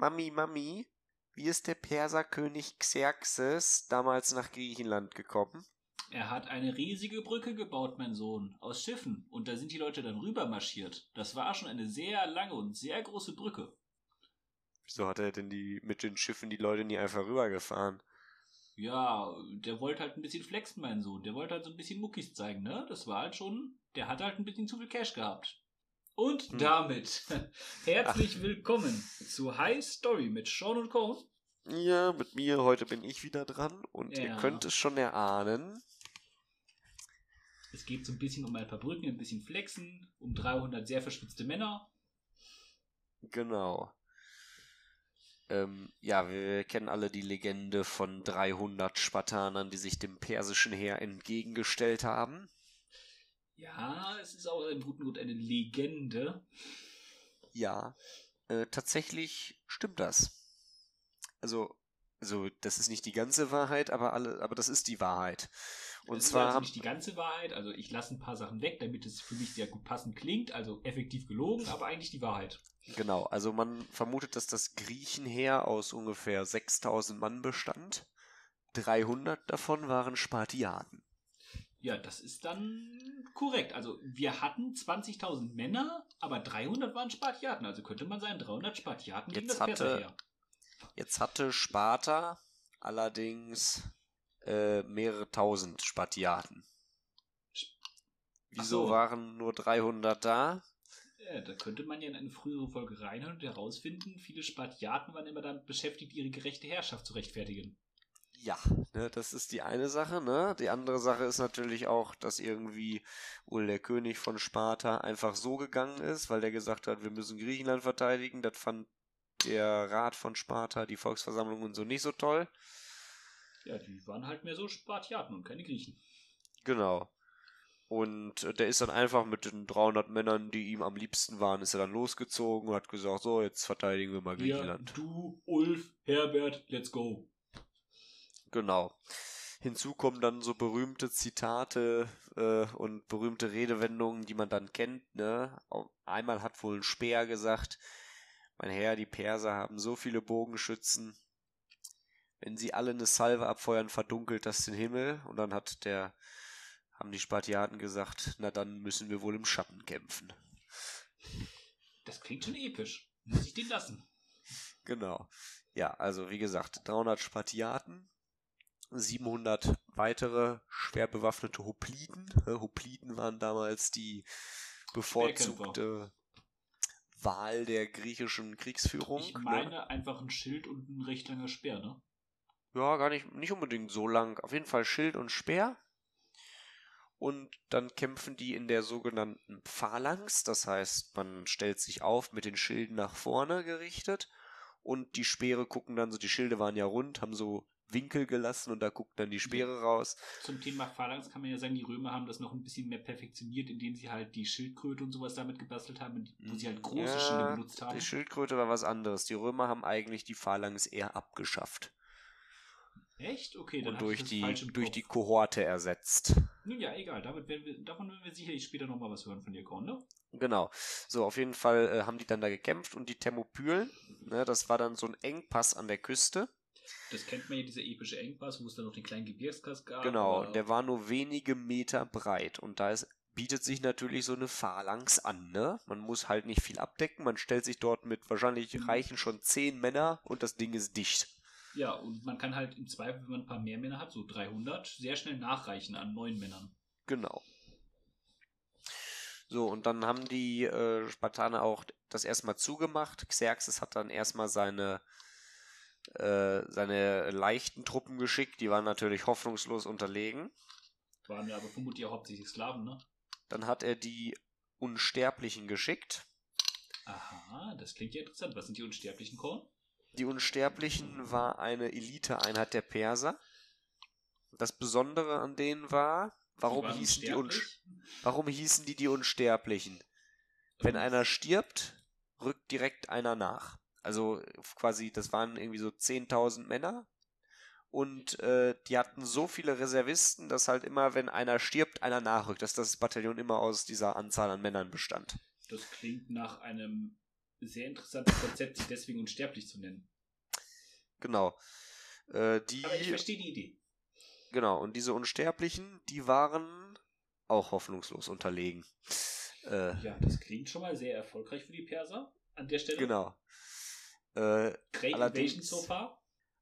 Mami, Mami, wie ist der Perserkönig Xerxes damals nach Griechenland gekommen? Er hat eine riesige Brücke gebaut, mein Sohn, aus Schiffen. Und da sind die Leute dann rüber marschiert. Das war schon eine sehr lange und sehr große Brücke. Wieso hat er denn die mit den Schiffen die Leute nie einfach rübergefahren? Ja, der wollte halt ein bisschen flexen, mein Sohn. Der wollte halt so ein bisschen Muckis zeigen, ne? Das war halt schon, der hat halt ein bisschen zu viel Cash gehabt. Und hm. damit herzlich Ach. willkommen zu High Story mit Sean und Cone. Ja, mit mir. Heute bin ich wieder dran und ja. ihr könnt es schon erahnen. Es geht so ein bisschen um ein paar Brücken, ein bisschen Flexen, um 300 sehr verschwitzte Männer. Genau. Ähm, ja, wir kennen alle die Legende von 300 Spartanern, die sich dem persischen Heer entgegengestellt haben. Ja, es ist auch im guten Grund eine Legende. Ja, äh, tatsächlich stimmt das. Also, also das ist nicht die ganze Wahrheit, aber alle, aber das ist die Wahrheit. Und das zwar ist also nicht die ganze Wahrheit, also ich lasse ein paar Sachen weg, damit es für mich sehr gut passend klingt, also effektiv gelogen, aber eigentlich die Wahrheit. Genau, also man vermutet, dass das Griechenheer aus ungefähr 6000 Mann bestand. 300 davon waren Spartiaten. Ja, das ist dann korrekt. Also wir hatten 20.000 Männer, aber 300 waren Spartiaten. Also könnte man sagen, 300 Spartiaten gegen das hatte, Jetzt hatte Sparta allerdings äh, mehrere tausend Spartiaten. Wieso so. waren nur 300 da? Ja, da könnte man ja in eine frühere Folge reinhören und herausfinden, viele Spartiaten waren immer damit beschäftigt, ihre gerechte Herrschaft zu rechtfertigen. Ja, ne, das ist die eine Sache, ne? Die andere Sache ist natürlich auch, dass irgendwie wohl der König von Sparta einfach so gegangen ist, weil der gesagt hat, wir müssen Griechenland verteidigen. Das fand der Rat von Sparta, die Volksversammlung und so nicht so toll. Ja, die waren halt mehr so Spartiaten und keine Griechen. Genau. Und äh, der ist dann einfach mit den 300 Männern, die ihm am liebsten waren, ist er dann losgezogen und hat gesagt, so, jetzt verteidigen wir mal Griechenland. Ja, du, Ulf, Herbert, let's go. Genau. Hinzu kommen dann so berühmte Zitate äh, und berühmte Redewendungen, die man dann kennt. Ne? Einmal hat wohl ein Speer gesagt, mein Herr, die Perser haben so viele Bogenschützen, wenn sie alle eine Salve abfeuern, verdunkelt das den Himmel. Und dann hat der, haben die Spartiaten gesagt, na dann müssen wir wohl im Schatten kämpfen. Das klingt schon episch. Muss ich den lassen. Genau. Ja, also wie gesagt, 300 Spartiaten, 700 weitere schwer bewaffnete Hopliten. Hopliten waren damals die bevorzugte Wahl der griechischen Kriegsführung. Ich ne? meine ne? einfach ein Schild und ein recht langer Speer, ne? Ja, gar nicht, nicht unbedingt so lang. Auf jeden Fall Schild und Speer. Und dann kämpfen die in der sogenannten Phalanx. Das heißt, man stellt sich auf mit den Schilden nach vorne gerichtet. Und die Speere gucken dann so, die Schilde waren ja rund, haben so Winkel gelassen und da guckt dann die Speere raus. Zum Thema Phalanx kann man ja sagen, die Römer haben das noch ein bisschen mehr perfektioniert, indem sie halt die Schildkröte und sowas damit gebastelt haben, wo sie halt große ja, Schilde benutzt haben. Die Schildkröte war was anderes. Die Römer haben eigentlich die Phalanx eher abgeschafft. Echt? Okay, dann und durch die durch die Kohorte ersetzt. Nun ja, egal. Damit werden wir, davon werden wir sicherlich später nochmal was hören von dir, Korn, ne? Genau. So, auf jeden Fall äh, haben die dann da gekämpft und die Thermopylen, ne, das war dann so ein Engpass an der Küste. Das kennt man ja, dieser epische Engpass, wo es dann noch den kleinen Gebirgskass gab. Genau, der war nur wenige Meter breit und da ist, bietet sich natürlich so eine Phalanx an, ne? Man muss halt nicht viel abdecken, man stellt sich dort mit, wahrscheinlich mhm. reichen schon zehn Männer und das Ding ist dicht. Ja, und man kann halt im Zweifel, wenn man ein paar mehr Männer hat, so 300, sehr schnell nachreichen an neun Männern. Genau. So, und dann haben die äh, Spartaner auch das erstmal zugemacht. Xerxes hat dann erstmal seine, äh, seine leichten Truppen geschickt. Die waren natürlich hoffnungslos unterlegen. Waren ja aber vermutlich auch hauptsächlich Sklaven, ne? Dann hat er die Unsterblichen geschickt. Aha, das klingt ja interessant. Was sind die Unsterblichen, Korn? Die Unsterblichen war eine Eliteeinheit der Perser. Das Besondere an denen war, warum hießen die warum hießen die die Unsterblichen? Wenn einer stirbt, rückt direkt einer nach. Also quasi, das waren irgendwie so 10.000 Männer. Und äh, die hatten so viele Reservisten, dass halt immer, wenn einer stirbt, einer nachrückt. Dass das Bataillon immer aus dieser Anzahl an Männern bestand. Das klingt nach einem sehr interessantes Konzept, sich deswegen unsterblich zu nennen. Genau. Äh, die, Aber ich verstehe die Idee. Genau, und diese Unsterblichen, die waren auch hoffnungslos unterlegen. Äh, Ja, das klingt schon mal sehr erfolgreich für die Perser an der Stelle. genau. Äh, Allerdings- so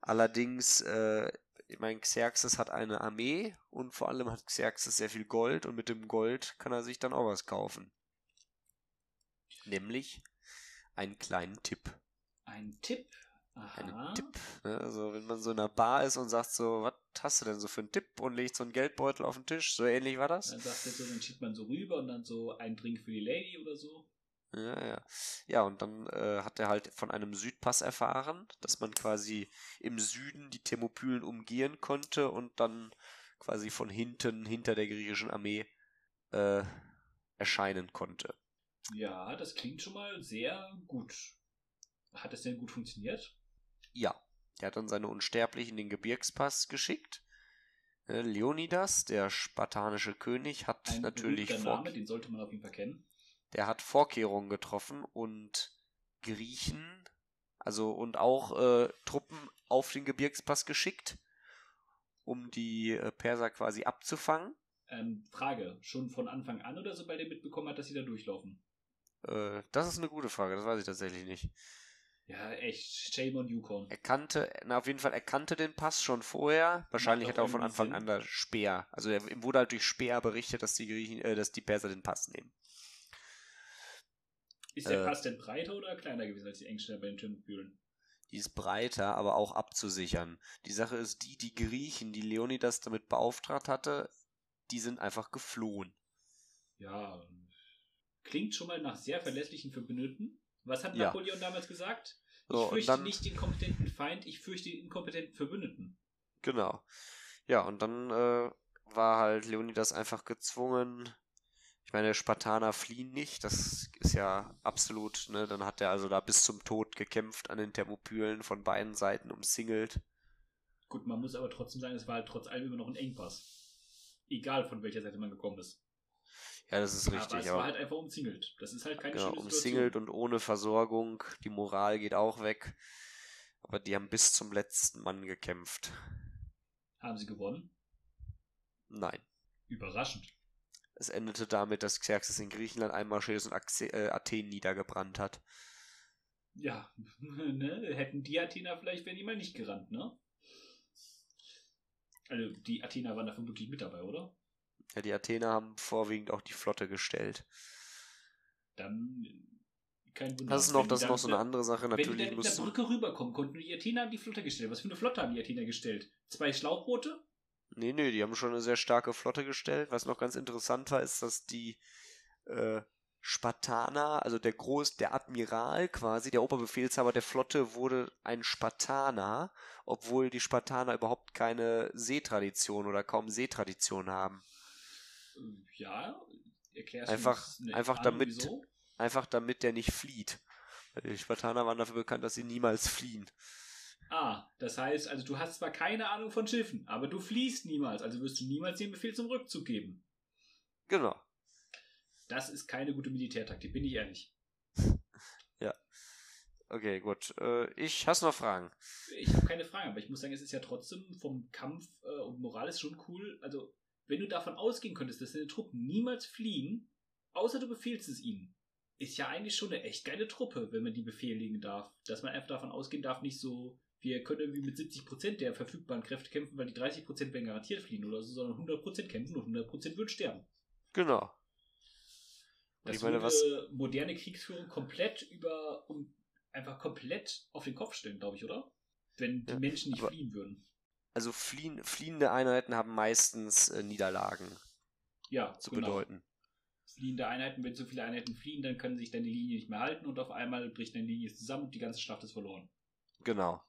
allerdings, äh, ich meine, Xerxes hat eine Armee und vor allem hat Xerxes sehr viel Gold und mit dem Gold kann er sich dann auch was kaufen. Nämlich einen kleinen Tipp. Ein Tipp. Aha. Einen Tipp. Ne? Also wenn man so in einer Bar ist und sagt so, was hast du denn so für einen Tipp und legt so einen Geldbeutel auf den Tisch, so ähnlich war das? Dann sagt er so, dann schiebt man so rüber und dann so ein Drink für die Lady oder so. Ja, ja. Ja, und dann äh, hat er halt von einem Südpass erfahren, dass man quasi im Süden die Thermopylen umgehen konnte und dann quasi von hinten, hinter der griechischen Armee, äh, erscheinen konnte. Ja, das klingt schon mal sehr gut. Hat das denn gut funktioniert? Ja, er hat dann seine Unsterblichen in den Gebirgspass geschickt. Äh, Leonidas, der spartanische König, hat Ein natürlich Name, den sollte man auf jeden Fall kennen. Der hat Vorkehrungen getroffen und Griechen, also und auch äh, Truppen auf den Gebirgspass geschickt, um die äh, Perser quasi abzufangen. Ähm, Frage, schon von Anfang an oder sobald er mitbekommen hat, dass sie da durchlaufen? Äh, das ist eine gute Frage, das weiß ich tatsächlich nicht. Ja, echt, shame on Yukon. Er kannte, na auf jeden Fall, er kannte den Pass schon vorher. Wahrscheinlich hat er auch von Anfang Sinn. an da Speer. Also er, ihm wurde halt durch Speer berichtet, dass die Griechen, äh, dass die Perser den Pass nehmen. Ist der Äh. Pass denn breiter oder kleiner gewesen als die Engstelle bei den Thermopylen? Die ist breiter, aber auch abzusichern. Die Sache ist die, die Griechen, die Leonidas damit beauftragt hatte, die sind einfach geflohen. Ja, klingt schon mal nach sehr verlässlichen Verbündeten. Was hat Ja. Napoleon damals gesagt? So, ich und fürchte dann- nicht den kompetenten Feind, ich fürchte den inkompetenten Verbündeten. Genau. Ja, und dann äh, war halt Leonidas einfach gezwungen. Ich meine, Spartaner fliehen nicht, das ist ja absolut, ne? Dann hat er also da bis zum Tod gekämpft an den Thermopylen von beiden Seiten umsingelt. Gut, man muss aber trotzdem sagen, es war halt trotz allem immer noch ein Engpass. Egal von welcher Seite man gekommen ist. Ja, das ist aber richtig, es aber war halt einfach umzingelt. Das ist halt keine genau, schöne umsingelt Situation. und ohne Versorgung, die Moral geht auch weg. Aber die haben bis zum letzten Mann gekämpft. Haben sie gewonnen? Nein. Überraschend. Es endete damit, dass Xerxes in Griechenland einmarschiert ist und äh, Athen niedergebrannt hat. Ja, ne? Hätten die Athener vielleicht, wären die mal nicht gerannt, ne? Also, die Athener waren da vermutlich mit dabei, oder? Ja, die Athener haben vorwiegend auch die Flotte gestellt. Dann kein Wunder. Das ist noch, das ist noch so eine andere Sache. Wenn die Natürlich dann mit der. Brücke rüberkommen konnten die Athener haben die Flotte gestellt. Was für eine Flotte haben die Athener gestellt? Zwei Schlauchboote? Nee, nee, die haben schon eine sehr starke Flotte gestellt. Was noch ganz interessant war, ist, dass die äh, Spartaner, also der Groß, der Admiral quasi, der Oberbefehlshaber der Flotte, wurde ein Spartaner, obwohl die Spartaner überhaupt keine Seetradition oder kaum Seetradition haben. Ja, erklärst Einfach- du einfach Ahnung, damit- Wieso? Einfach damit der nicht flieht. Weil Die Spartaner waren dafür bekannt, dass sie niemals fliehen. Ah, das heißt, also du hast zwar keine Ahnung von Schiffen, aber du fliehst niemals, also wirst du niemals den Befehl zum Rückzug geben. Genau. Das ist keine gute Militärtaktik, bin ich ehrlich. Okay, gut. Äh, ich hast noch Fragen. Ich habe keine Frage, aber ich muss sagen, es ist ja trotzdem vom Kampf äh, und Moral ist schon cool. Also, wenn du davon ausgehen könntest, dass deine Truppen niemals fliehen, außer du befehlst es ihnen, ist ja eigentlich schon eine echt geile Truppe, wenn man die befehligen darf. Dass man einfach davon ausgehen darf, nicht so, wir können irgendwie mit 70% der verfügbaren Kräfte kämpfen, weil die 30% werden garantiert fliehen oder so, sondern 100% kämpfen und 100% würden sterben. Genau. Das ich meine, würde was. moderne Kriegsführung komplett über, um, einfach komplett auf den Kopf stellen, glaube ich, oder? Wenn die Ja, Menschen nicht fliehen würden. Also fliehen, fliehende Einheiten haben meistens äh, Niederlagen Ja, zu genau. bedeuten. Fliehende Einheiten, wenn so viele Einheiten fliehen, dann können sich dann die Linie nicht mehr halten und auf einmal bricht eine Linie zusammen und die ganze Schlacht ist verloren. Genau.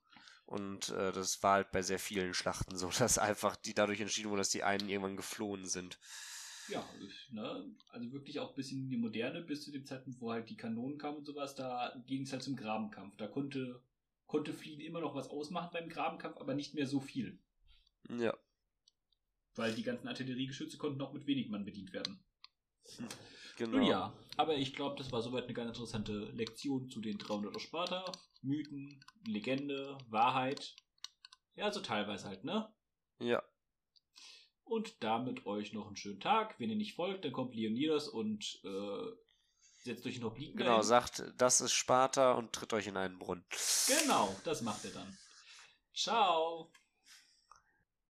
Und äh, das war halt bei sehr vielen Schlachten so, dass einfach die dadurch entschieden wurde, dass die einen irgendwann geflohen sind. Ja, ne? also wirklich auch bis in die Moderne, bis zu dem Zeitpunkt, wo halt die Kanonen kamen und sowas, da ging es halt zum Grabenkampf. Da konnte, konnte Fliehen immer noch was ausmachen beim Grabenkampf, aber nicht mehr so viel. Ja. Weil die ganzen Artilleriegeschütze konnten auch mit wenig Mann bedient werden. Genau. Nun ja, aber ich glaube, das war soweit eine ganz interessante Lektion zu den 300 Sparta. Mythen, Legende, Wahrheit. Ja, so teilweise halt, ne? Ja. Und damit euch noch einen schönen Tag. Wenn ihr nicht folgt, dann kommt Leonidas und äh, setzt euch noch Obliken Genau, ein. sagt, das ist Sparta und tritt euch in einen Brunnen. Genau, das macht er dann. Ciao.